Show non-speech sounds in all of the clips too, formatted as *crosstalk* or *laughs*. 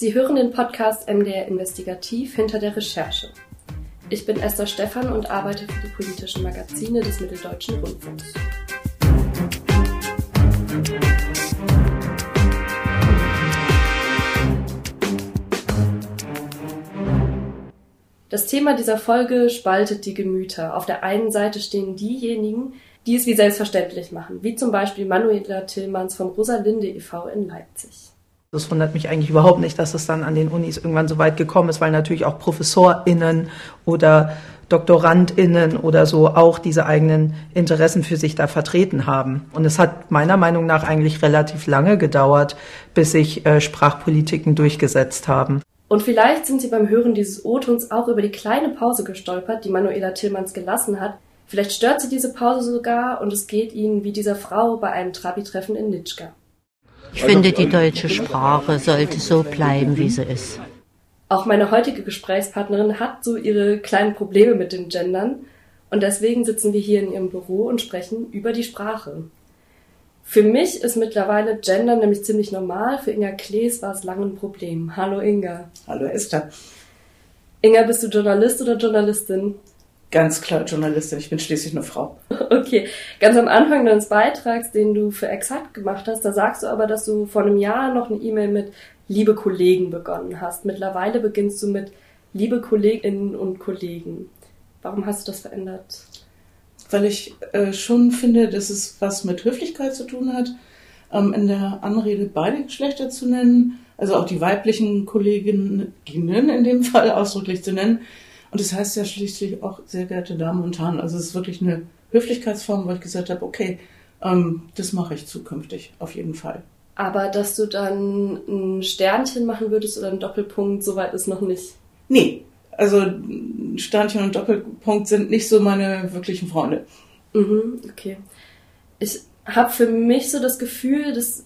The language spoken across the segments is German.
Sie hören den Podcast MDR Investigativ hinter der Recherche. Ich bin Esther Stephan und arbeite für die politischen Magazine des Mitteldeutschen Rundfunks. Das Thema dieser Folge spaltet die Gemüter. Auf der einen Seite stehen diejenigen, die es wie selbstverständlich machen, wie zum Beispiel Manuela Tillmanns vom Rosalinde e.V. in Leipzig. Das wundert mich eigentlich überhaupt nicht, dass es dann an den Unis irgendwann so weit gekommen ist, weil natürlich auch ProfessorInnen oder DoktorandInnen oder so auch diese eigenen Interessen für sich da vertreten haben. Und es hat meiner Meinung nach eigentlich relativ lange gedauert, bis sich äh, Sprachpolitiken durchgesetzt haben. Und vielleicht sind Sie beim Hören dieses O-Tons auch über die kleine Pause gestolpert, die Manuela Tillmanns gelassen hat. Vielleicht stört Sie diese Pause sogar und es geht Ihnen wie dieser Frau bei einem Trabi-Treffen in Nitschka. Ich finde, die deutsche Sprache sollte so bleiben, wie sie ist. Auch meine heutige Gesprächspartnerin hat so ihre kleinen Probleme mit dem Gendern und deswegen sitzen wir hier in ihrem Büro und sprechen über die Sprache. Für mich ist mittlerweile Gendern nämlich ziemlich normal. Für Inga Klees war es lange ein Problem. Hallo Inga. Hallo Esther. Inga, bist du Journalist oder Journalistin? Ganz klar Journalistin, ich bin schließlich eine Frau. *laughs* Okay, ganz am Anfang deines Beitrags, den du für Exakt gemacht hast, da sagst du aber, dass du vor einem Jahr noch eine E-Mail mit liebe Kollegen begonnen hast. Mittlerweile beginnst du mit liebe Kolleginnen und Kollegen. Warum hast du das verändert? Weil ich äh, schon finde, dass es was mit Höflichkeit zu tun hat, ähm, in der Anrede beide Geschlechter zu nennen, also auch die weiblichen Kolleginnen in dem *laughs* Fall ausdrücklich zu nennen und das heißt ja schließlich auch, sehr geehrte Damen und Herren, also es ist wirklich eine Höflichkeitsform, wo ich gesagt habe, okay, ähm, das mache ich zukünftig, auf jeden Fall. Aber dass du dann ein Sternchen machen würdest oder einen Doppelpunkt, soweit ist noch nicht. Nee, also Sternchen und Doppelpunkt sind nicht so meine wirklichen Freunde. Mhm, okay. Ich habe für mich so das Gefühl, dass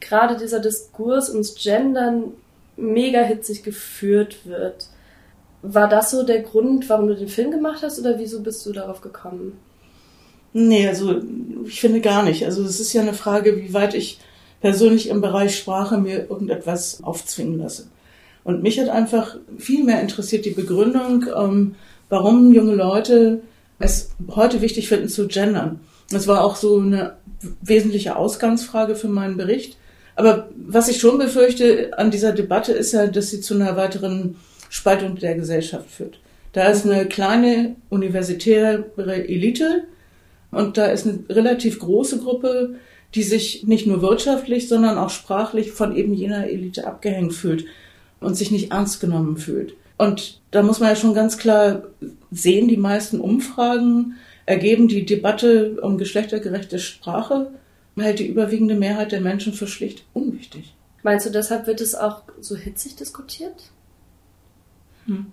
gerade dieser Diskurs ums Gendern mega hitzig geführt wird. War das so der Grund, warum du den Film gemacht hast oder wieso bist du darauf gekommen? Nee, also ich finde gar nicht. Also es ist ja eine Frage, wie weit ich persönlich im Bereich Sprache mir irgendetwas aufzwingen lasse. Und mich hat einfach viel mehr interessiert die Begründung, ähm, warum junge Leute es heute wichtig finden zu gendern. Das war auch so eine wesentliche Ausgangsfrage für meinen Bericht. Aber was ich schon befürchte an dieser Debatte ist ja, dass sie zu einer weiteren Spaltung der Gesellschaft führt. Da ist eine kleine universitäre Elite und da ist eine relativ große Gruppe, die sich nicht nur wirtschaftlich, sondern auch sprachlich von eben jener Elite abgehängt fühlt und sich nicht ernst genommen fühlt. Und da muss man ja schon ganz klar sehen, die meisten Umfragen ergeben die Debatte um geschlechtergerechte Sprache, hält die überwiegende Mehrheit der Menschen für schlicht unwichtig. Meinst du, deshalb wird es auch so hitzig diskutiert? Hm.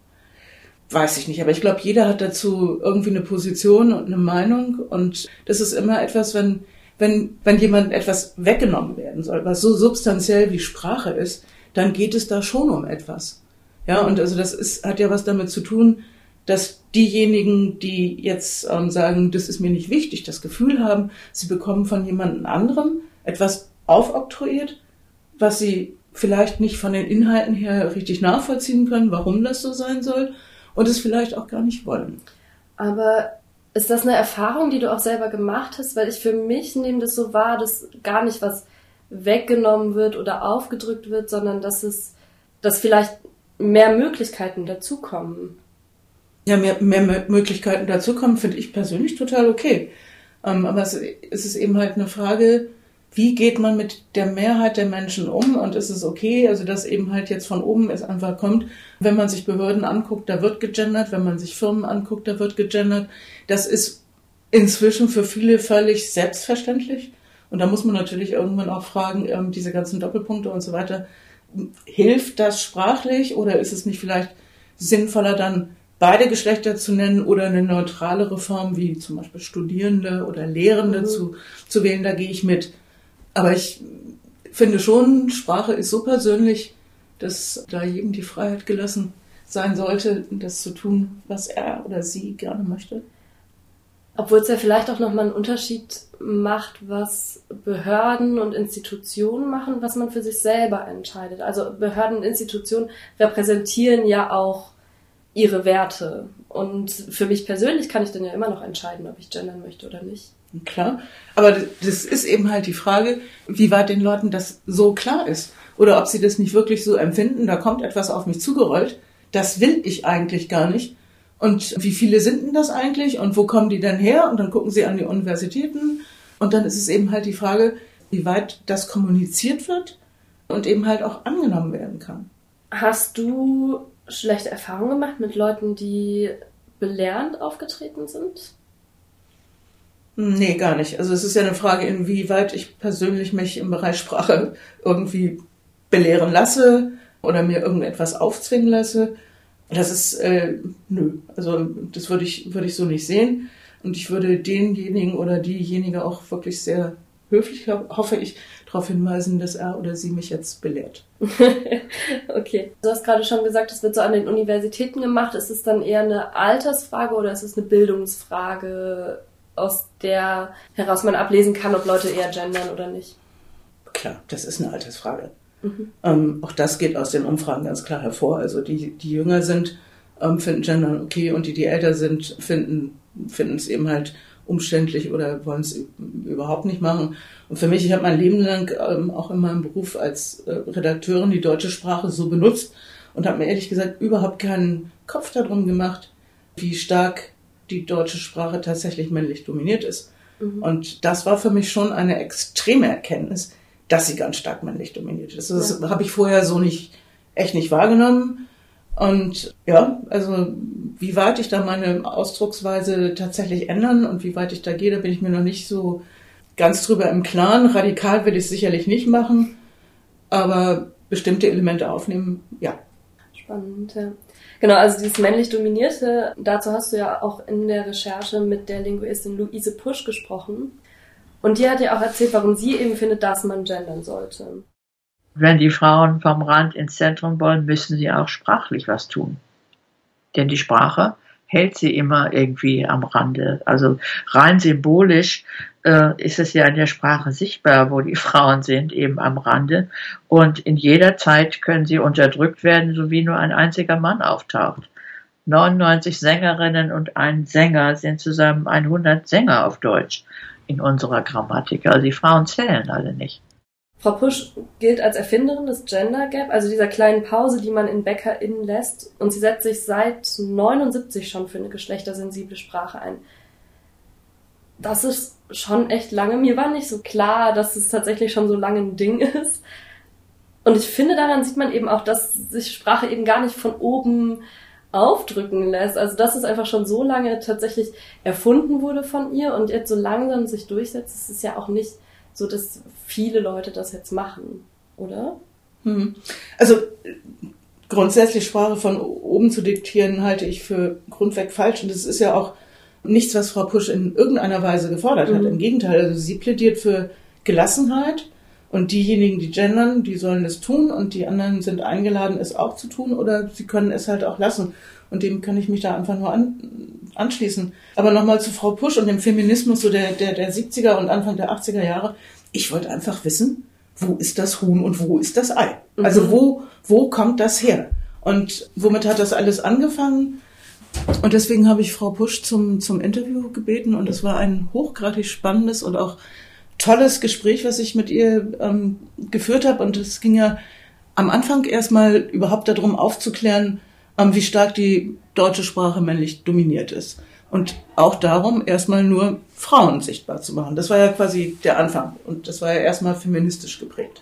Weiß ich nicht, aber ich glaube, jeder hat dazu irgendwie eine Position und eine Meinung und das ist immer etwas, wenn, wenn, wenn jemand etwas weggenommen werden soll, was so substanziell wie Sprache ist, dann geht es da schon um etwas. Ja, und also das ist, hat ja was damit zu tun, dass diejenigen, die jetzt ähm, sagen, das ist mir nicht wichtig, das Gefühl haben, sie bekommen von jemand anderem etwas aufoktroyiert, was sie vielleicht nicht von den Inhalten her richtig nachvollziehen können, warum das so sein soll und es vielleicht auch gar nicht wollen. Aber ist das eine Erfahrung, die du auch selber gemacht hast? Weil ich für mich nehme das so wahr, dass gar nicht was weggenommen wird oder aufgedrückt wird, sondern dass es, dass vielleicht mehr Möglichkeiten dazukommen. Ja, mehr, mehr Möglichkeiten dazukommen, finde ich persönlich total okay. Ähm, aber es, es ist eben halt eine Frage, wie geht man mit der Mehrheit der Menschen um und ist es okay, also dass eben halt jetzt von oben es einfach kommt, wenn man sich Behörden anguckt, da wird gegendert, wenn man sich Firmen anguckt, da wird gegendert. Das ist inzwischen für viele völlig selbstverständlich. Und da muss man natürlich irgendwann auch fragen, ähm, diese ganzen Doppelpunkte und so weiter, hilft das sprachlich oder ist es nicht vielleicht sinnvoller dann beide Geschlechter zu nennen oder eine neutralere Form wie zum Beispiel Studierende oder Lehrende mhm. zu, zu wählen, da gehe ich mit. Aber ich finde schon, Sprache ist so persönlich, dass da jedem die Freiheit gelassen sein sollte, das zu tun, was er oder sie gerne möchte. Obwohl es ja vielleicht auch nochmal einen Unterschied macht, was Behörden und Institutionen machen, was man für sich selber entscheidet. Also Behörden und Institutionen repräsentieren ja auch ihre Werte. Und für mich persönlich kann ich dann ja immer noch entscheiden, ob ich gendern möchte oder nicht. Klar. Aber das ist eben halt die Frage, wie weit den Leuten das so klar ist. Oder ob sie das nicht wirklich so empfinden, da kommt etwas auf mich zugerollt. Das will ich eigentlich gar nicht. Und wie viele sind denn das eigentlich? Und wo kommen die denn her? Und dann gucken sie an die Universitäten. Und dann ist es eben halt die Frage, wie weit das kommuniziert wird und eben halt auch angenommen werden kann. Hast du schlechte Erfahrungen gemacht mit Leuten, die belehrend aufgetreten sind? Nee, gar nicht. Also es ist ja eine Frage, inwieweit ich persönlich mich im Bereich Sprache irgendwie belehren lasse oder mir irgendetwas aufzwingen lasse. Das ist, äh, nö. Also das würde ich, würde ich so nicht sehen. Und ich würde denjenigen oder diejenige auch wirklich sehr höflich, hoffe ich, darauf hinweisen, dass er oder sie mich jetzt belehrt. *laughs* okay. Du hast gerade schon gesagt, es wird so an den Universitäten gemacht. Ist es dann eher eine Altersfrage oder ist es eine Bildungsfrage? aus der heraus man ablesen kann, ob Leute eher gendern oder nicht. Klar, das ist eine Altersfrage. Mhm. Ähm, auch das geht aus den Umfragen ganz klar hervor. Also die, die jünger sind, ähm, finden Gendern okay und die, die älter sind, finden finden es eben halt umständlich oder wollen es überhaupt nicht machen. Und für mich, ich habe mein Leben lang ähm, auch in meinem Beruf als äh, Redakteurin die deutsche Sprache so benutzt und habe mir ehrlich gesagt überhaupt keinen Kopf darum gemacht, wie stark die deutsche Sprache tatsächlich männlich dominiert ist. Mhm. Und das war für mich schon eine extreme Erkenntnis, dass sie ganz stark männlich dominiert ist. Das ja. habe ich vorher so nicht, echt nicht wahrgenommen. Und ja, also wie weit ich da meine Ausdrucksweise tatsächlich ändern und wie weit ich da gehe, da bin ich mir noch nicht so ganz drüber im Klaren. Radikal will ich es sicherlich nicht machen, aber bestimmte Elemente aufnehmen, ja. Spannend, ja. Genau, also dieses männlich dominierte, dazu hast du ja auch in der Recherche mit der Linguistin Luise Pusch gesprochen. Und die hat ja auch erzählt, warum sie eben findet, dass man gendern sollte. Wenn die Frauen vom Rand ins Zentrum wollen, müssen sie auch sprachlich was tun. Denn die Sprache hält sie immer irgendwie am Rande. Also rein symbolisch äh, ist es ja in der Sprache sichtbar, wo die *laughs* Frauen sind, eben am Rande. Und in jeder Zeit können sie unterdrückt werden, so wie nur ein einziger Mann auftaucht. 99 Sängerinnen und ein Sänger sind zusammen 100 Sänger auf Deutsch in unserer Grammatik. Also die Frauen zählen alle nicht. Frau Pusch gilt als Erfinderin des Gender Gap, also dieser kleinen Pause, die man in BäckerInnen lässt. Und sie setzt sich seit 79 schon für eine geschlechtersensible Sprache ein. Das ist schon echt lange. Mir war nicht so klar, dass es tatsächlich schon so lange ein Ding ist. Und ich finde, daran sieht man eben auch, dass sich Sprache eben gar nicht von oben aufdrücken lässt. Also, dass es einfach schon so lange tatsächlich erfunden wurde von ihr und jetzt so langsam sich durchsetzt, das ist ja auch nicht so dass viele Leute das jetzt machen, oder? Hm. Also grundsätzlich Sprache von oben zu diktieren, halte ich für grundweg falsch. Und das ist ja auch nichts, was Frau Pusch in irgendeiner Weise gefordert mhm. hat. Im Gegenteil, also sie plädiert für Gelassenheit. Und diejenigen, die gendern, die sollen es tun und die anderen sind eingeladen, es auch zu tun oder sie können es halt auch lassen. Und dem kann ich mich da einfach nur an, anschließen. Aber nochmal zu Frau Pusch und dem Feminismus so der, der, der 70er und Anfang der 80er Jahre. Ich wollte einfach wissen, wo ist das Huhn und wo ist das Ei? Mhm. Also wo, wo kommt das her? Und womit hat das alles angefangen? Und deswegen habe ich Frau Pusch zum, zum Interview gebeten und es war ein hochgradig spannendes und auch tolles Gespräch, was ich mit ihr ähm, geführt habe. Und es ging ja am Anfang erstmal überhaupt darum aufzuklären, ähm, wie stark die deutsche Sprache männlich dominiert ist. Und auch darum, erstmal nur Frauen sichtbar zu machen. Das war ja quasi der Anfang. Und das war ja erstmal feministisch geprägt.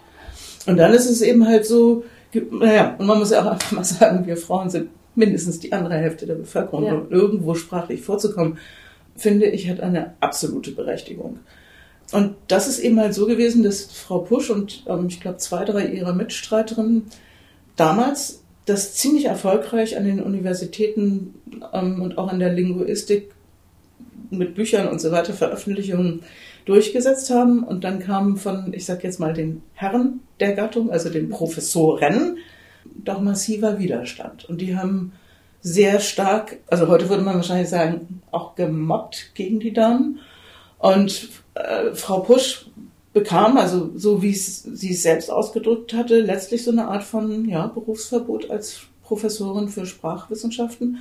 Und dann ist es eben halt so, naja, und man muss ja auch einfach mal sagen, wir Frauen sind mindestens die andere Hälfte der Bevölkerung. Ja. Und irgendwo sprachlich vorzukommen, finde ich, hat eine absolute Berechtigung. Und das ist eben halt so gewesen, dass Frau Pusch und ähm, ich glaube zwei, drei ihrer Mitstreiterinnen damals das ziemlich erfolgreich an den Universitäten ähm, und auch an der Linguistik mit Büchern und so weiter Veröffentlichungen durchgesetzt haben. Und dann kamen von, ich sag jetzt mal, den Herren der Gattung, also den Professoren, doch massiver Widerstand. Und die haben sehr stark, also heute würde man wahrscheinlich sagen, auch gemobbt gegen die Damen. Und äh, Frau Pusch bekam, also so wie sie es selbst ausgedrückt hatte, letztlich so eine Art von ja, Berufsverbot als Professorin für Sprachwissenschaften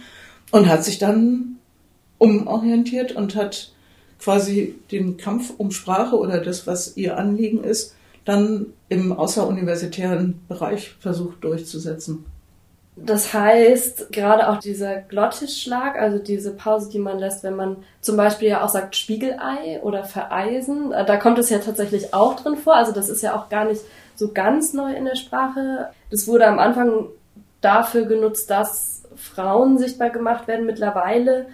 und hat sich dann umorientiert und hat quasi den Kampf um Sprache oder das, was ihr Anliegen ist, dann im außeruniversitären Bereich versucht durchzusetzen. Das heißt, gerade auch dieser Glottisschlag, also diese Pause, die man lässt, wenn man zum Beispiel ja auch sagt Spiegelei oder Vereisen, äh, da kommt es ja tatsächlich auch drin vor. Also das ist ja auch gar nicht so ganz neu in der Sprache. Das wurde am Anfang dafür genutzt, dass Frauen sichtbar gemacht werden. Mittlerweile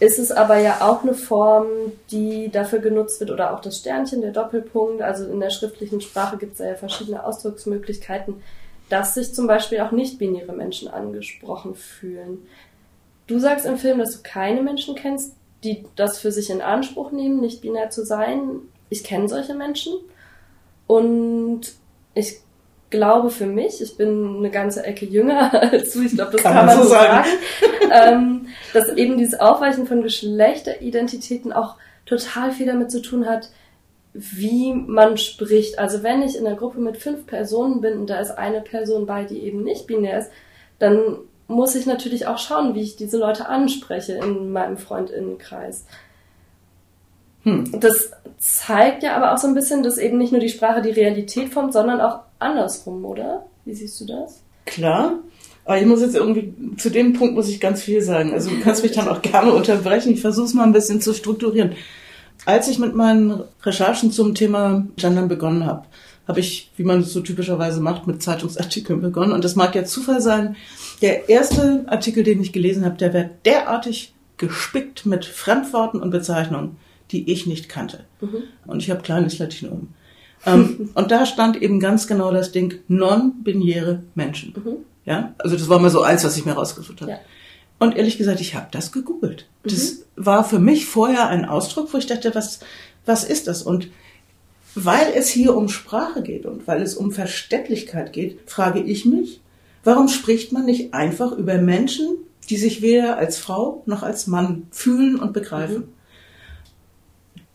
ist es aber ja auch eine Form, die dafür genutzt wird, oder auch das Sternchen, der Doppelpunkt. Also in der schriftlichen Sprache gibt es ja verschiedene Ausdrucksmöglichkeiten dass sich zum Beispiel auch nicht-binäre Menschen angesprochen fühlen. Du sagst im Film, dass du keine Menschen kennst, die das für sich in Anspruch nehmen, nicht binär zu sein. Ich kenne solche Menschen und ich glaube für mich, ich bin eine ganze Ecke jünger *laughs* als du, ich glaube, das kann, kann man so sagen, sagen ähm, dass eben dieses Aufweichen von Geschlechteridentitäten auch total viel damit zu tun hat, wie man spricht. Also wenn ich in einer Gruppe mit fünf Personen bin und da ist eine Person bei, die eben nicht binär ist, dann muss ich natürlich auch schauen, wie ich diese Leute anspreche in meinem Freundinnenkreis. Hm. Das zeigt ja aber auch so ein bisschen, dass eben nicht nur die Sprache die Realität formt, sondern auch andersrum, oder? Wie siehst du das? Klar. Aber ich muss jetzt irgendwie, zu dem Punkt muss ich ganz viel sagen. Also du kannst mich dann auch gerne unterbrechen. Ich versuche es mal ein bisschen zu strukturieren. Als ich mit meinen Recherchen zum Thema Gendern begonnen habe, habe ich, wie man es so typischerweise macht, mit Zeitungsartikeln begonnen. Und das mag ja Zufall sein. Der erste Artikel, den ich gelesen habe, der wird derartig gespickt mit Fremdworten und Bezeichnungen, die ich nicht kannte. Mhm. Und ich habe kleines Latinum. ähm, *laughs* und da stand eben ganz genau das Ding non-binäre Menschen. Mhm. Ja, also das war mal so eins, was ich mir rausgesucht habe. Ja. Und ehrlich gesagt, ich habe das gegoogelt. Mhm. Das war für mich vorher ein Ausdruck, wo ich dachte, was, was ist das? Und weil es hier um Sprache geht und weil es um Verständlichkeit geht, frage ich mich, warum spricht man nicht einfach über Menschen, die sich weder als Frau noch als Mann fühlen und begreifen? Mhm.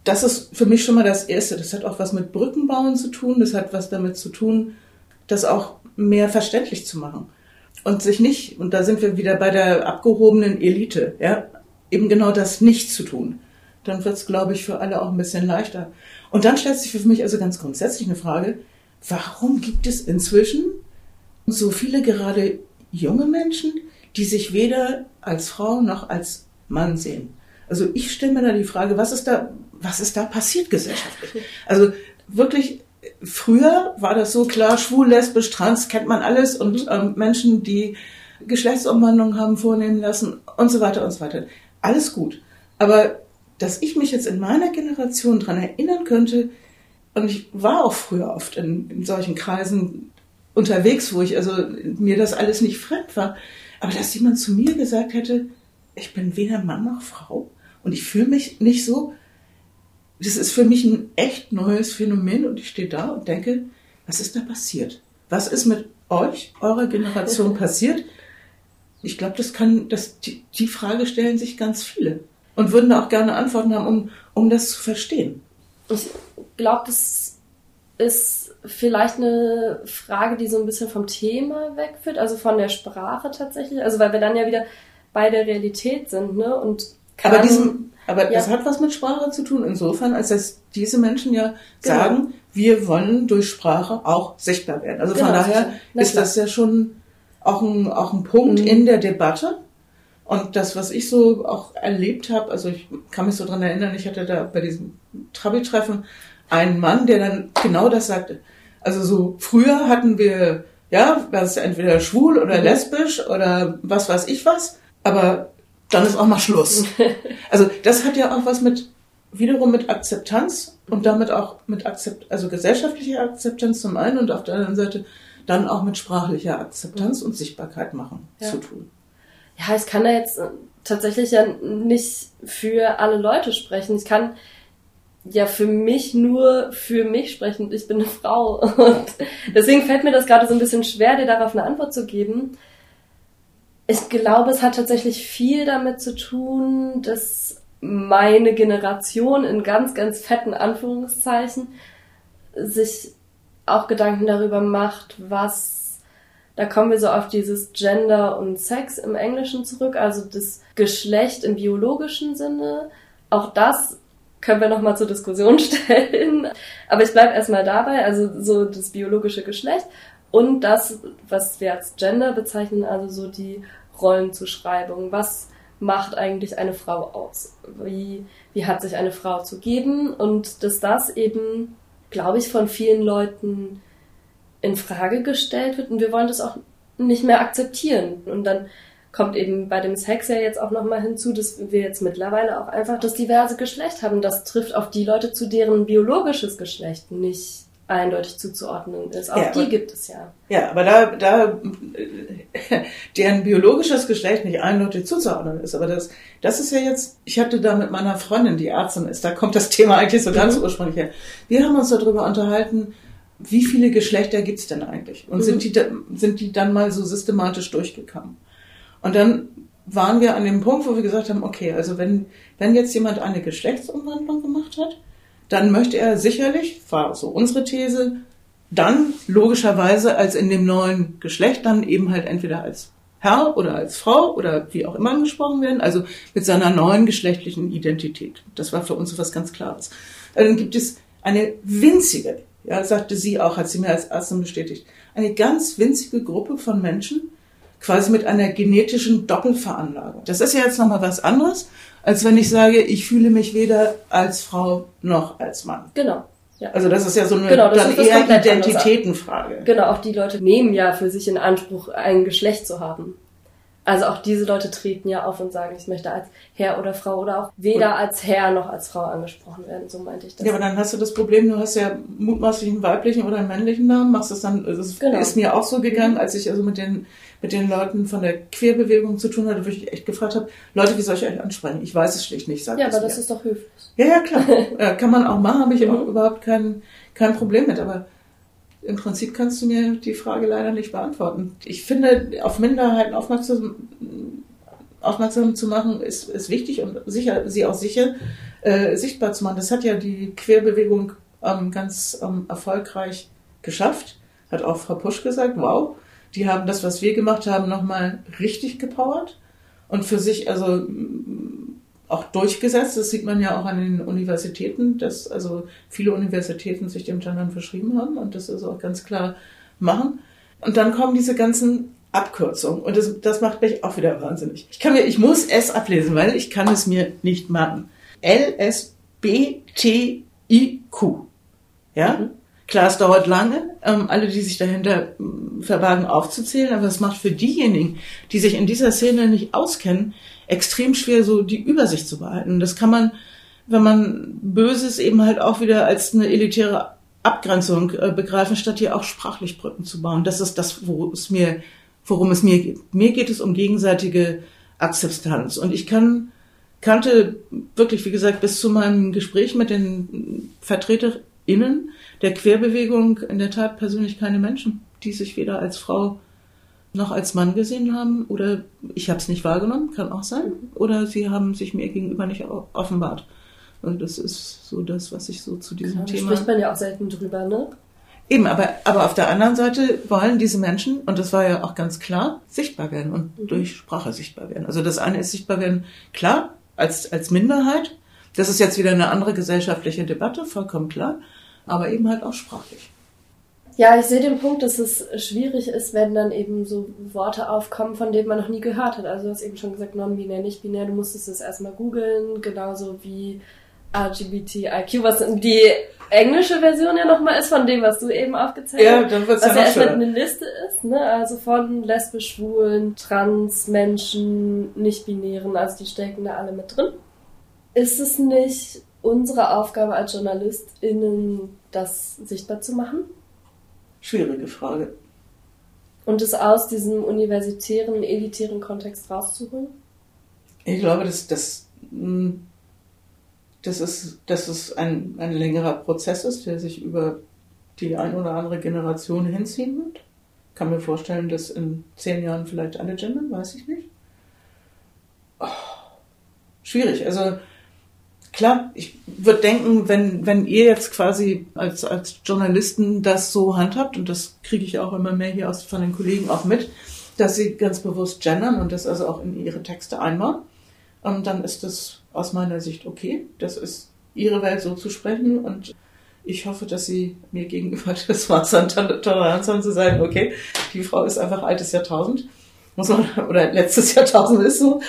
Das ist für mich schon mal das Erste. Das hat auch was mit Brückenbauen zu tun. Das hat was damit zu tun, das auch mehr verständlich zu machen und sich nicht, und da sind wir wieder bei der abgehobenen Elite, ja, eben genau das nicht zu tun. Dann wird es, glaube ich, für alle auch ein bisschen leichter. Und dann stellt sich für mich also ganz grundsätzlich eine Frage, warum gibt es inzwischen so viele gerade junge Menschen, die sich weder als Frau noch als Mann sehen? Also ich stelle mir da die Frage, was ist da, was ist da passiert gesellschaftlich? Also wirklich früher war das so klar, schwul, lesbisch, trans, kennt man alles und mhm. ähm, Menschen, die Geschlechtsumwandlung haben vornehmen lassen und so weiter und so weiter. Alles gut. Aber dass ich mich jetzt in meiner Generation dran erinnern könnte, und ich war auch früher oft in, in solchen Kreisen unterwegs, wo ich also mir das alles nicht fremd war, aber dass jemand zu mir gesagt hätte, ich bin weder Mann noch Frau und ich fühle mich nicht so, das ist für mich ein echt neues Phänomen und ich stehe da und denke, was ist da passiert? Was ist mit euch, eurer Generation *laughs* passiert? Ich glaube, das kann, das, die, die Frage stellen sich ganz viele und würden da auch gerne Antworten haben, um, um das zu verstehen. Ich glaube, das ist vielleicht eine Frage, die so ein bisschen vom Thema wegführt, also von der Sprache tatsächlich, also weil wir dann ja wieder bei der Realität sind, ne? Und kann, Aber diesem, aber ja. das hat was mit Sprache zu tun, insofern, als dass diese Menschen ja genau. sagen, wir wollen durch Sprache auch sichtbar werden. Also genau, von daher ist das ja schon auch ein, auch ein Punkt mhm. in der Debatte. Und das, was ich so auch erlebt habe, also ich kann mich so dran erinnern, ich hatte da bei diesem Trabi-Treffen einen Mann, der dann genau das sagte. Also so früher hatten wir, ja, was entweder schwul oder mhm. lesbisch oder was weiß ich was, aber dann ist auch mal Schluss. *laughs* Also das hat ja auch was mit wiederum mit Akzeptanz und damit auch mit Akzept, also gesellschaftlicher Akzeptanz zum einen und auf der anderen Seite dann auch mit sprachlicher Akzeptanz und Sichtbarkeit machen ja. zu tun. Ja, ich kann da jetzt äh, tatsächlich ja nicht für alle Leute sprechen. Ich kann ja für mich nur für mich sprechen. Ich bin eine Frau *laughs* und deswegen fällt mir das gerade so ein bisschen schwer, dir darauf eine Antwort zu geben Ich glaube, es hat tatsächlich viel damit zu tun, dass meine Generation in ganz, ganz fetten Anführungszeichen sich auch Gedanken darüber macht, was, da kommen wir so auf dieses Gender und Sex im Englischen zurück, also das Geschlecht im biologischen Sinne. Auch das können wir nochmal zur Diskussion *laughs* stellen. Aber ich bleibe erstmal dabei, also so das biologische Geschlecht und das, was wir als Gender bezeichnen, also so die Rollenzuschreibung. Was macht eigentlich eine Frau aus? Wie, wie hat sich eine Frau zu geben? Und dass das eben, glaube ich, von vielen Leuten in Frage gestellt wird und wir wollen das auch nicht mehr akzeptieren. Und dann kommt eben bei dem Sex ja jetzt auch nochmal hinzu, dass wir jetzt mittlerweile auch einfach das diverse Geschlecht haben. Das trifft auf die Leute zu, deren biologisches Geschlecht nicht eindeutig zuzuordnen ist. Auch ja, die gibt es ja. Ja, aber da, da *laughs* deren biologisches Geschlecht nicht eindeutig zuzuordnen ist. Aber das, das ist ja jetzt, ich hatte da mit meiner Freundin, die Ärztin ist, da kommt das *laughs* Thema eigentlich so ganz mhm. ursprünglich her. Wir haben uns darüber unterhalten, wie viele Geschlechter gibt's denn eigentlich? Und mhm. sind, die, sind die dann mal so systematisch durchgekommen? Und dann waren wir an dem Punkt, wo wir gesagt haben, okay, also wenn, wenn jetzt jemand eine Geschlechtsumwandlung gemacht hat, dann möchte er sicherlich, war so unsere These, dann logischerweise als in dem neuen Geschlecht dann eben halt entweder als Herr oder als Frau oder wie auch immer angesprochen werden, also mit seiner neuen geschlechtlichen Identität. Das war für uns was ganz Klares. Also dann gibt es eine winzige, ja, sagte sie auch, hat sie mir als Ärztin bestätigt, eine ganz winzige Gruppe von Menschen, quasi mit einer genetischen Doppelveranlagung. Das ist ja jetzt nochmal was anderes, als wenn ich sage, ich fühle mich weder als Frau noch als Mann. Genau. Ja. Also das ist ja so eine genau, dann eher Identitätenfrage. Genau, auch die Leute nehmen ja für sich in Anspruch, ein Geschlecht zu haben. Also auch diese Leute treten ja auf und sagen, ich möchte als Herr oder Frau oder auch weder und als Herr noch als Frau angesprochen werden. So meinte ich das. Ja, aber dann hast du das Problem, du hast ja mutmaßlich einen weiblichen oder einen männlichen Namen, machst das dann, das genau. ist mir auch so gegangen, als ich also mit den, mit den Leuten von der Queerbewegung zu tun hatte, wo ich echt gefragt habe, Leute, wie soll ich euch ansprechen? Ich weiß es schlicht nicht, sagt Ja, aber das mir. ist doch höflich. Ja, ja, klar. *laughs* äh, kann man auch machen, habe ich auch überhaupt kein, kein Problem mit, aber im Prinzip kannst du mir die Frage leider nicht beantworten. Ich finde, auf Minderheiten aufmerksam, aufmerksam zu machen, ist, ist wichtig und sicher, sie auch sicher äh, sichtbar zu machen. Das hat ja die Querbewegung ähm, ganz ähm, erfolgreich geschafft. Hat auch Frau Pusch gesagt, wow, die haben das, was wir gemacht haben, nochmal richtig gepowert und für sich also auch durchgesetzt. Das sieht man ja auch an den Universitäten, dass also viele Universitäten sich dem Gendern verschrieben haben und das ist auch ganz klar machen. Und dann kommen diese ganzen Abkürzungen und das, das macht mich auch wieder wahnsinnig. Ich kann mir, ich muss es ablesen, weil ich kann es mir nicht machen. L S B T I Q. Ja? Mhm. Klar, es dauert lange, ähm, alle, die sich dahinter verwagen, aufzuzählen, aber es macht für diejenigen, die sich in dieser Szene nicht auskennen, extrem schwer, so die Übersicht zu behalten. Das kann man, wenn man Böses eben halt auch wieder als eine elitäre Abgrenzung äh, begreifen, statt hier auch sprachlich Brücken zu bauen. Das ist das, worum es mir, worum es mir geht. Mir geht es um gegenseitige Akzeptanz. Und ich kann, kannte wirklich, wie gesagt, bis zu meinem Gespräch mit den VertreterInnen der Querbewegung in der Tat persönlich keine Menschen, die sich weder als Frau noch als Mann gesehen haben oder ich habe es nicht wahrgenommen, kann auch sein, oder sie haben sich mir gegenüber nicht offenbart. Und das ist so das, was ich so zu diesem ja, Thema. Da spricht man ja auch selten drüber, ne? Eben, aber, aber auf der anderen Seite wollen diese Menschen, und das war ja auch ganz klar, sichtbar werden und mhm. durch Sprache sichtbar werden. Also das eine ist sichtbar werden, klar, als, als Minderheit. Das ist jetzt wieder eine andere gesellschaftliche Debatte, vollkommen klar, aber eben halt auch sprachlich. Ja, ich sehe den Punkt, dass es schwierig ist, wenn dann eben so Worte aufkommen, von denen man noch nie gehört hat. Also du hast eben schon gesagt, non-binär, nicht binär, du musstest es erstmal googeln, genauso wie LGBTIQ, was die englische Version ja nochmal ist von dem, was du eben aufgezählt hast. Ja, dann wird's was ja, ja erstmal eine Liste ist, ne? Also von lesbisch, schwulen, trans, Menschen, nicht-binären, also die stecken da alle mit drin. Ist es nicht unsere Aufgabe als JournalistInnen, das sichtbar zu machen? Schwierige Frage. Und es aus diesem universitären, elitären Kontext rauszuholen? Ich glaube, dass das, hm, das ist, dass es ein, ein längerer Prozess ist, der sich über die ein oder andere Generation hinziehen wird. kann mir vorstellen, dass in zehn Jahren vielleicht alle gendern, weiß ich nicht. Oh, schwierig. Also klar, ich würde denken, wenn, wenn ihr jetzt quasi als, als Journalisten das so handhabt, und das kriege ich auch immer mehr hier aus, von den Kollegen auch mit, dass sie ganz bewusst gendern und das also auch in ihre Texte einbauen, ähm, dann ist das aus meiner Sicht okay. Das ist ihre Welt so zu sprechen und ich hoffe, dass sie mir gegenüber *laughs* das Maß an Toleranz haben zu sagen, okay, die Frau ist einfach altes Jahrtausend, muss man, oder letztes *laughs* Jahrtausend ist so,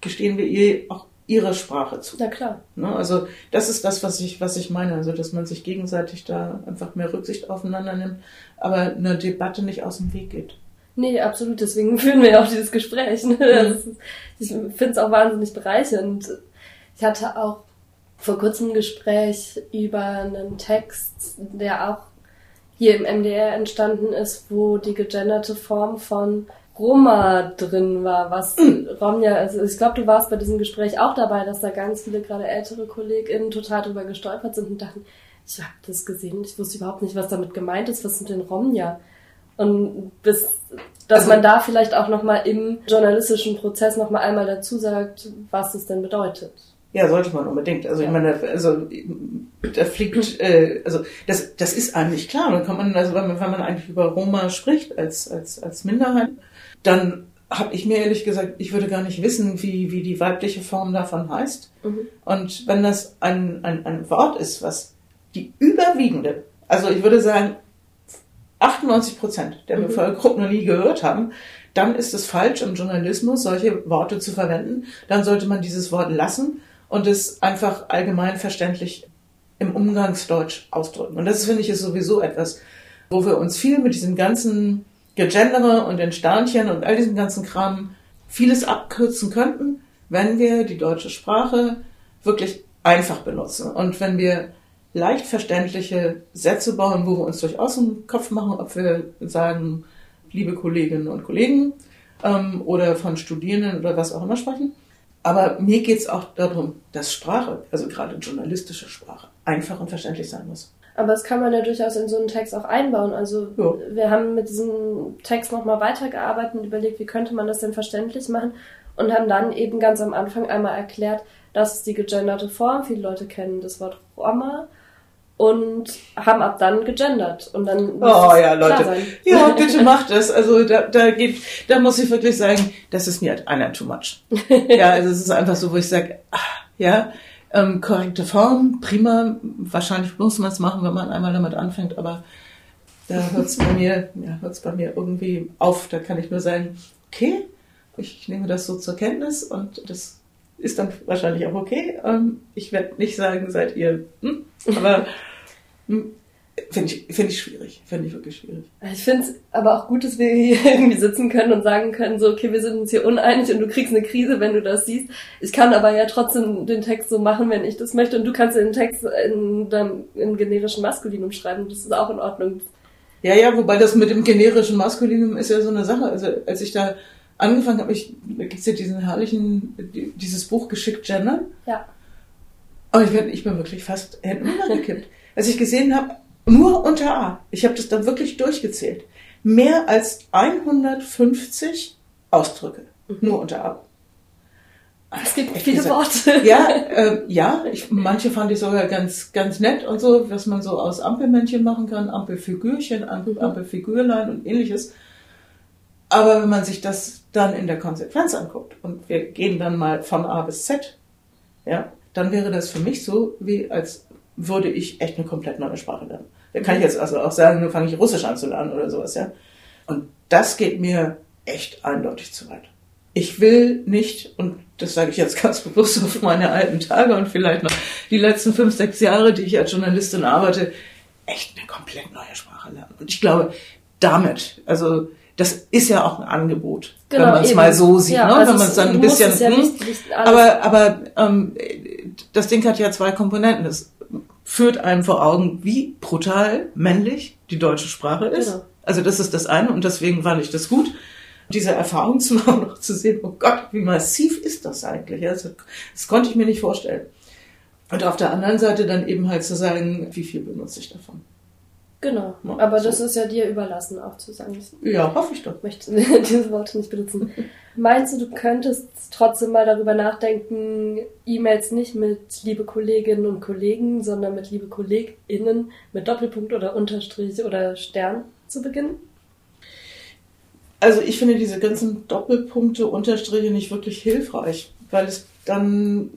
gestehen wir ihr auch ihre Sprache zu. Na klar. Ne? Also das ist das, was ich, was ich meine, also dass man sich gegenseitig da einfach mehr Rücksicht aufeinander nimmt, aber eine Debatte nicht aus dem Weg geht. Nee, absolut. Deswegen *laughs* führen wir ja auch dieses Gespräch. Ne? Ist, ich finde es auch wahnsinnig bereichernd. Ich hatte auch vor kurzem ein Gespräch über einen Text, der auch hier im MDR entstanden ist, wo die gegenderte Form von Roma drin war, was Romja, also ich glaube, du warst bei diesem Gespräch auch dabei, dass da ganz viele gerade ältere KollegInnen total drüber gestolpert sind und dachten, ich habe das gesehen, ich wusste überhaupt nicht, was damit gemeint ist, was sind denn Romja? Und bis, dass also, man da vielleicht auch nochmal im journalistischen Prozess nochmal einmal dazu sagt, was es denn bedeutet. Ja, sollte man unbedingt. Also ich meine, also da fliegt, äh, also das, das ist eigentlich klar. Dann kann man, also wenn man, wenn man eigentlich über Roma spricht als als als Minderheit, dann habe ich mir ehrlich gesagt, ich würde gar nicht wissen, wie wie die weibliche Form davon heißt. Mhm. Und wenn das ein, ein ein Wort ist, was die überwiegende, also ich würde sagen 98 Prozent der mhm. Bevölkerung noch nie gehört haben, dann ist es falsch im Journalismus solche Worte zu verwenden. Dann sollte man dieses Wort lassen und es einfach allgemein verständlich im Umgangsdeutsch ausdrücken. Und das finde ich ist sowieso etwas, wo wir uns viel mit diesem ganzen Gegendere und den Sternchen und all diesem ganzen Kram vieles abkürzen könnten, wenn wir die deutsche Sprache wirklich einfach benutzen und wenn wir leicht verständliche Sätze bauen, wo wir uns durchaus im Kopf machen, ob wir sagen, liebe Kolleginnen und Kollegen ähm, oder von Studierenden oder was auch immer sprechen. Aber mir geht es auch darum, dass Sprache, also gerade journalistische Sprache, einfach und verständlich sein muss. Aber das kann man ja durchaus in so einen Text auch einbauen. Also ja. wir haben mit diesem Text nochmal weitergearbeitet und überlegt, wie könnte man das denn verständlich machen und haben dann eben ganz am Anfang einmal erklärt, das ist die gegenderte Form. Viele Leute kennen das Wort Roma und haben ab dann gegendert und dann oh ja Leute ja *laughs* bitte macht das also da, da geht da muss ich wirklich sagen das ist mir einer too much *laughs* ja also es ist einfach so wo ich sage ah, ja ähm, korrekte Form prima wahrscheinlich muss man es machen wenn man einmal damit anfängt aber da hört es bei mir ja bei mir irgendwie auf da kann ich nur sagen okay ich nehme das so zur Kenntnis und das ist dann wahrscheinlich auch okay. Ähm, ich werde nicht sagen, seid ihr, hm? aber hm, finde ich, find ich schwierig. Finde ich wirklich schwierig. Ich finde es aber auch gut, dass wir hier *laughs* irgendwie sitzen können und sagen können, so, okay, wir sind uns hier uneinig und du kriegst eine Krise, wenn du das siehst. Ich kann aber ja trotzdem den Text so machen, wenn ich das möchte und du kannst den Text in deinem, im generischen Maskulinum schreiben. Das ist auch in Ordnung. Ja, ja, wobei das mit dem generischen Maskulinum ist ja so eine Sache. Also als ich da angefangen habe, ich, da gibt's ja diesen herrlichen, dieses Buch Geschickt Gendern. Ja. Aber ich, bin, ich bin wirklich fast Händen gekippt. *laughs* Als ich gesehen habe, nur unter A, ich habe das da wirklich durchgezählt, mehr als 150 Ausdrücke, mhm. nur unter A. Es gibt viele gesagt, Worte. Ja, äh, ja. Ich, manche fand ich sogar ganz, ganz nett und so, was man so aus Ampelmännchen machen kann, Ampelfigürchen, Ampel, mhm. Ampelfigürlein und ähnliches. Aber wenn man sich das dann in der Konsequenz anguckt und wir gehen dann mal von A bis Z, ja, dann wäre das für mich so, wie als würde ich echt eine komplett neue Sprache lernen. Da kann ich jetzt also auch sagen, nur fange ich Russisch an zu lernen oder sowas, ja. Und das geht mir echt eindeutig zu weit. Ich will nicht, und das sage ich jetzt *laughs* ganz bewusst auf meine alten Tage und vielleicht noch die letzten fünf, sechs Jahre, die ich als Journalistin arbeite, echt eine komplett neue Sprache lernen. Und ich glaube, damit, also das ist ja auch ein Angebot, genau, wenn man es mal so sieht, ja, ne? Also wenn man es dann ein bisschen. Ja hm, nicht, nicht aber aber ähm, das Ding hat ja zwei Komponenten. Es führt einem vor Augen, wie brutal männlich die deutsche Sprache ist. Genau. Also das ist das eine und deswegen fand ich das gut, diese Erfahrung zu *laughs* machen, noch zu sehen, oh Gott, wie massiv ist das eigentlich? Also, das konnte ich mir nicht vorstellen. Und auf der anderen Seite dann eben halt zu sagen, wie viel benutze ich davon? Genau. Aber so. das ist ja dir überlassen, auch zu sagen. Ja, hoffe ich doch. möchte *laughs* diese Worte nicht benutzen. *laughs* Meinst du, du könntest trotzdem mal darüber nachdenken, E-Mails nicht mit liebe Kolleginnen und Kollegen, sondern mit liebe KollegInnen mit Doppelpunkt oder Unterstrich oder Stern zu beginnen? Also ich finde diese ganzen Doppelpunkte, Unterstriche nicht wirklich hilfreich, weil es dann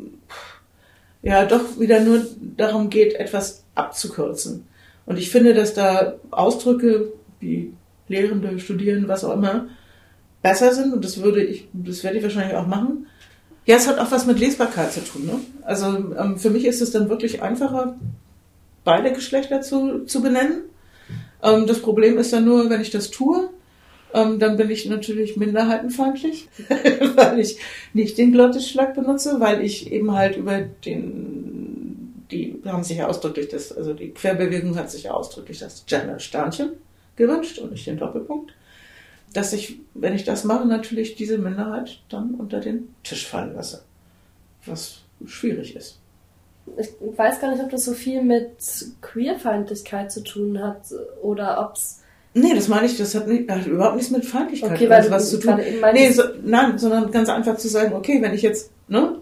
ja doch wieder nur darum geht, etwas abzukürzen. Und ich finde, dass da Ausdrücke wie Lehrende, Studierende, was auch immer, besser sind und das würde ich, das werde ich wahrscheinlich auch machen. Ja, es hat auch was mit Lesbarkeit zu tun. Ne? Also ähm, für mich ist es dann wirklich einfacher, beide Geschlechter zu, zu benennen. Ähm, das Problem ist dann nur, wenn ich das tue, ähm, dann bin ich natürlich minderheitenfeindlich, *laughs* weil ich nicht den Glottisschlag benutze, weil ich eben halt über den, die haben sich ja ausdrücklich das, also die Querbewegung hat sich ja ausdrücklich das Gender-Sternchen gewünscht und nicht den Doppelpunkt. Dass ich, wenn ich das mache, natürlich diese Minderheit dann unter den Tisch fallen lasse. Was schwierig ist. Ich weiß gar nicht, ob das so viel mit Queerfeindlichkeit zu tun hat oder ob es. Nee, das meine ich, das hat, nicht, hat überhaupt nichts mit Feindlichkeit Okay, weil was zu tun. Nee, so, nein, sondern ganz einfach zu sagen, okay, wenn ich jetzt, ne,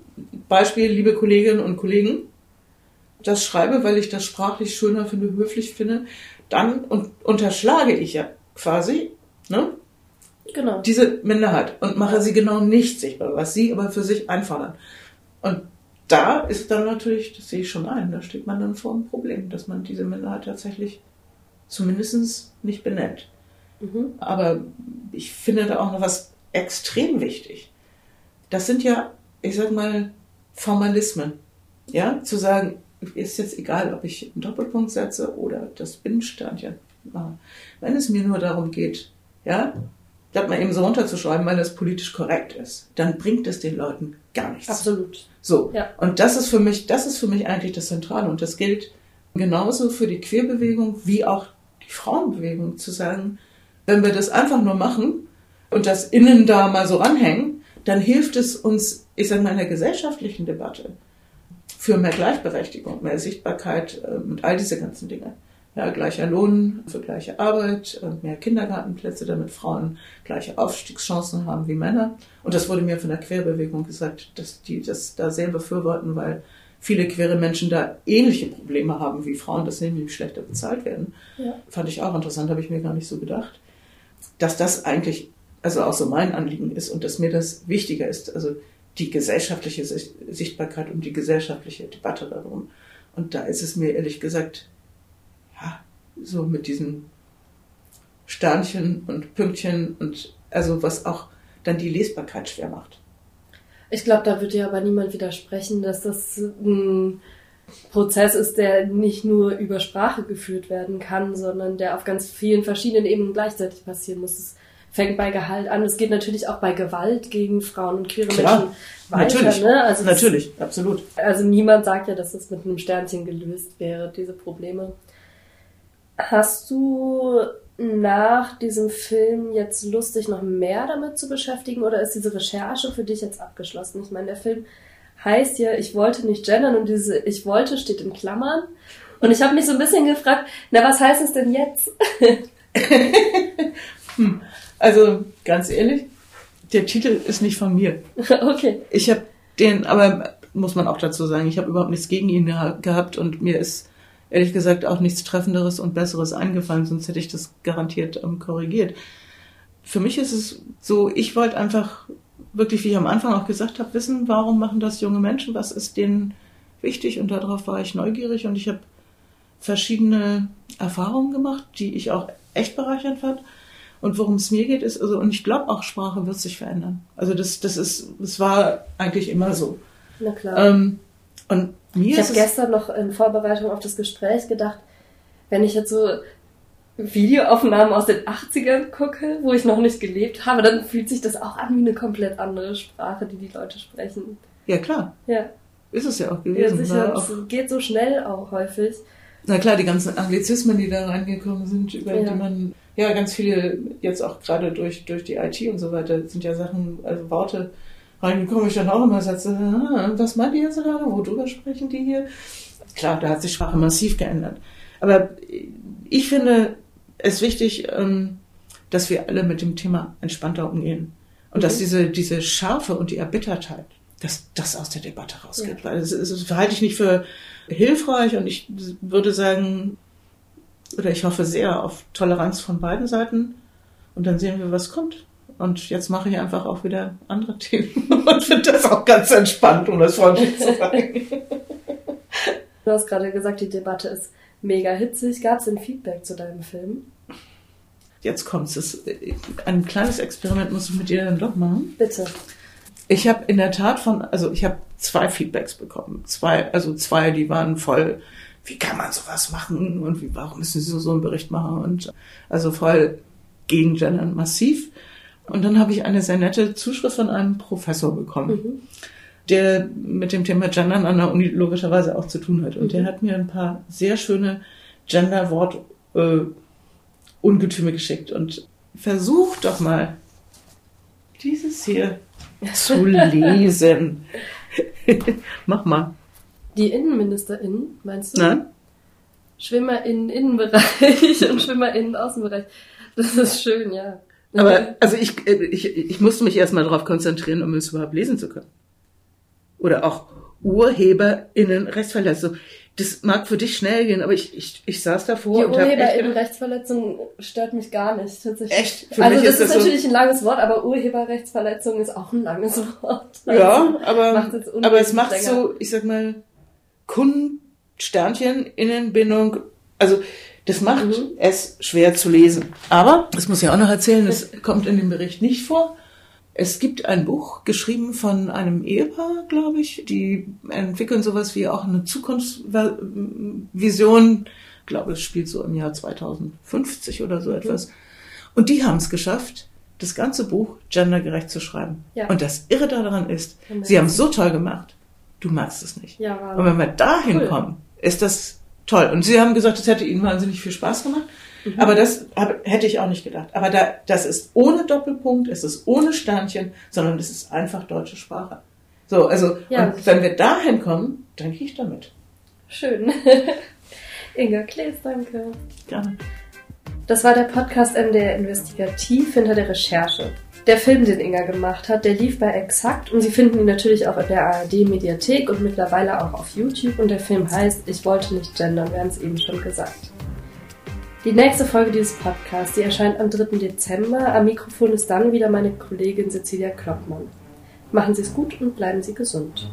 Beispiel, liebe Kolleginnen und Kollegen, das schreibe, weil ich das sprachlich schöner finde, höflich finde, dann und, unterschlage ich ja quasi, ne, Genau. diese Minderheit und mache sie genau nicht sichtbar, was sie aber für sich einfordern. Und da ist dann natürlich, das sehe ich schon ein, da steht man dann vor einem Problem, dass man diese Minderheit tatsächlich zumindest nicht benennt. Mhm. Aber ich finde da auch noch was extrem wichtig. Das sind ja, ich sag mal, Formalismen. Ja, zu sagen, ist jetzt egal, ob ich einen Doppelpunkt setze oder das Binnensternchen mache. Wenn es mir nur darum geht, ja, das mal eben so runterzuschreiben, weil das politisch korrekt ist, dann bringt es den Leuten gar nichts. Absolut. So. Ja. Und das ist für mich, das ist für mich eigentlich das Zentrale. Und das gilt genauso für die Queerbewegung wie auch die Frauenbewegung zu sagen, wenn wir das einfach nur machen und das innen da mal so ranhängen, dann hilft es uns, ich sage mal, in der gesellschaftlichen Debatte für mehr Gleichberechtigung, mehr Sichtbarkeit äh, und all diese ganzen Dinge. Ja, gleicher Lohn für gleiche Arbeit, äh, mehr Kindergartenplätze, damit Frauen gleiche Aufstiegschancen haben wie Männer. Und das wurde mir von der Querbewegung gesagt, dass die das da sehr befürworten, weil viele queere Menschen da ähnliche Probleme haben wie Frauen, dass sie nämlich schlechter bezahlt werden. Ja. Fand ich auch interessant, habe ich mir gar nicht so gedacht. Dass das eigentlich, also auch so mein Anliegen ist und dass mir das wichtiger ist, also die gesellschaftliche Sicht- Sichtbarkeit und die gesellschaftliche Debatte darum. Und da ist es mir ehrlich gesagt, ja, so mit diesen Sternchen und Pünktchen und also was auch dann die Lesbarkeit schwer macht. Ich glaube, da wird dir aber niemand widersprechen, dass das ein Prozess ist, der nicht nur über Sprache geführt werden kann, sondern der auf ganz vielen verschiedenen Ebenen gleichzeitig passieren muss. Es fängt bei Gehalt an. Es geht natürlich auch bei Gewalt gegen Frauen und queere Klar, Menschen weiter. natürlich, Ne? Also das- natürlich, absolut. Also niemand sagt ja, dass das mit einem Sternchen gelöst wäre, diese Probleme. Hast du nach diesem Film jetzt Lust, dich noch mehr damit zu beschäftigen oder ist diese Recherche für dich jetzt abgeschlossen? Ich meine, der Film heißt ja, ich wollte nicht gendern und diese ich wollte steht in Klammern. Und ich habe mich so ein bisschen gefragt, na, was heißt es denn jetzt? *laughs* *laughs* Also ganz ehrlich, der Titel ist nicht von mir. *laughs* okay. Ich habe den, aber muss man auch dazu sagen, ich habe überhaupt nichts gegen ihn geha- gehabt und mir ist ehrlich gesagt auch nichts Treffenderes und Besseres eingefallen, sonst hätte ich das garantiert ähm, korrigiert. Für mich ist es so, ich wollte einfach wirklich, wie ich am Anfang auch gesagt habe, wissen, warum machen das junge Menschen, was ist denen wichtig und darauf war ich neugierig und ich habe verschiedene Erfahrungen gemacht, die ich auch echt bereichernd fand. Und worum es mir geht, ist, also, und ich glaube auch, Sprache wird sich verändern. Also das, das ist, das war eigentlich immer so. Na klar. Ähm, und mir Ich habe es, gestern noch in Vorbereitung auf das Gespräch gedacht, wenn ich jetzt so Videoaufnahmen aus den 80ern gucke, wo ich noch nicht gelebt habe, dann fühlt sich das auch an wie eine komplett andere Sprache, die die Leute sprechen. ja klar, Ja, ist es ja auch ja gewesen. sicher. ne? Auch, Es geht so schnell auch häufig. na klar, die ganzen Anglizismen, die da reingekommen sind, über Ja. die man, ja, ganz viele, jetzt auch gerade durch, durch die IT und so weiter, sind ja Sachen, also Worte reingekommen, ich dann auch immer setze, ah, was meint ihr jetzt gerade, worüber sprechen die hier? Klar, da hat sich Sprache massiv geändert. Aber ich finde es wichtig, ähm, dass wir alle mit dem Thema entspannter umgehen. Und dass diese, diese Schärfe und die Erbittertheit, dass das aus der Debatte rausgeht. Weil das, das halte ich nicht für hilfreich und ich würde sagen, oder ich hoffe sehr auf Toleranz von beiden Seiten. Und dann sehen wir, was kommt. Und jetzt mache ich einfach auch wieder andere *laughs* Themen und finde das auch ganz entspannt, um das freundlich zu sagen. *laughs* Du hast gerade gesagt, die Debatte ist mega hitzig. Gab es denn Feedback zu deinem Film? Jetzt kommt's. Das, ein kleines Experiment muss ich mit dir dann doch machen. Bitte. Ich habe in der Tat von, also ich habe zwei Feedbacks bekommen. Zwei, also zwei, die waren voll, wie kann man sowas machen und wie, warum müssen Sie so, so einen Bericht machen und also voll gegen Gendern massiv. Und dann habe ich eine sehr nette Zuschrift von einem Professor bekommen, Mhm. der mit dem Thema Gendern an der Uni logischerweise auch zu tun hat. Und Mhm. der hat mir ein paar sehr schöne Gender-Wort äh, Ungetüme geschickt und versuch doch mal dieses hier *laughs* zu lesen. *laughs* Mach mal. Die InnenministerInnen, meinst du? Nein? Schwimmer in Innenbereich *laughs* und Schwimmer in Außenbereich. Das ist schön, ja. Aber also ich, äh, ich, ich musste mich erstmal darauf konzentrieren, um es überhaupt lesen zu können. Oder auch UrheberInnen Rechtsverletzung. Das mag für dich schnell gehen, aber ich, ich, ich saß davor Die und habe echt UrheberInnen gedacht, Rechtsverletzung stört mich gar nicht, tatsächlich. Echt? Für also mich das ist ist, das so- natürlich ein langes Wort, aber Urheberrechtsverletzung ist auch ein langes *laughs* Wort. ja, aber, aber es macht länger. so, ich sag mal, Kunden, Sternchen, Innenbindung, also das macht Mhm. es schwer zu lesen. Aber, das muss ich auch noch erzählen, das kommt in dem Bericht nicht vor. Es gibt ein Buch, geschrieben von einem Ehepaar, glaube ich. Die entwickeln sowas wie auch eine Zukunftsvision. Ich glaube, es spielt so im Jahr 2050 oder Mhm. so etwas. Und die haben es geschafft, das ganze Buch gendergerecht zu schreiben. Ja. Und das Irre daran ist, sie haben es so toll gemacht, du magst es nicht. Ja, Und wenn wir dahin Cool. kommen, ist das toll. Und sie haben gesagt, es hätte ihnen wahnsinnig viel Spaß gemacht. Mhm. Aber das hab, hätte ich auch nicht gedacht. Aber da, das ist ohne Doppelpunkt, es ist ohne Sternchen, sondern es ist einfach deutsche Sprache. So, also, Ja. und wenn wir dahin kommen, dann gehe ich damit. schön. *laughs* Inga Klees, danke. Gerne. Das war der Podcast MDR Investigativ hinter der Recherche. Der Film, den Inga gemacht hat, der lief bei Exakt und Sie finden ihn natürlich auch in der ARD Mediathek und mittlerweile auch auf YouTube und der Film heißt Ich wollte nicht gendern, wir haben es eben schon gesagt. Die nächste Folge dieses Podcasts, die erscheint am 3. Dezember. Am Mikrofon ist dann wieder meine Kollegin Cecilia Kloppmann. Machen Sie es gut und bleiben Sie gesund.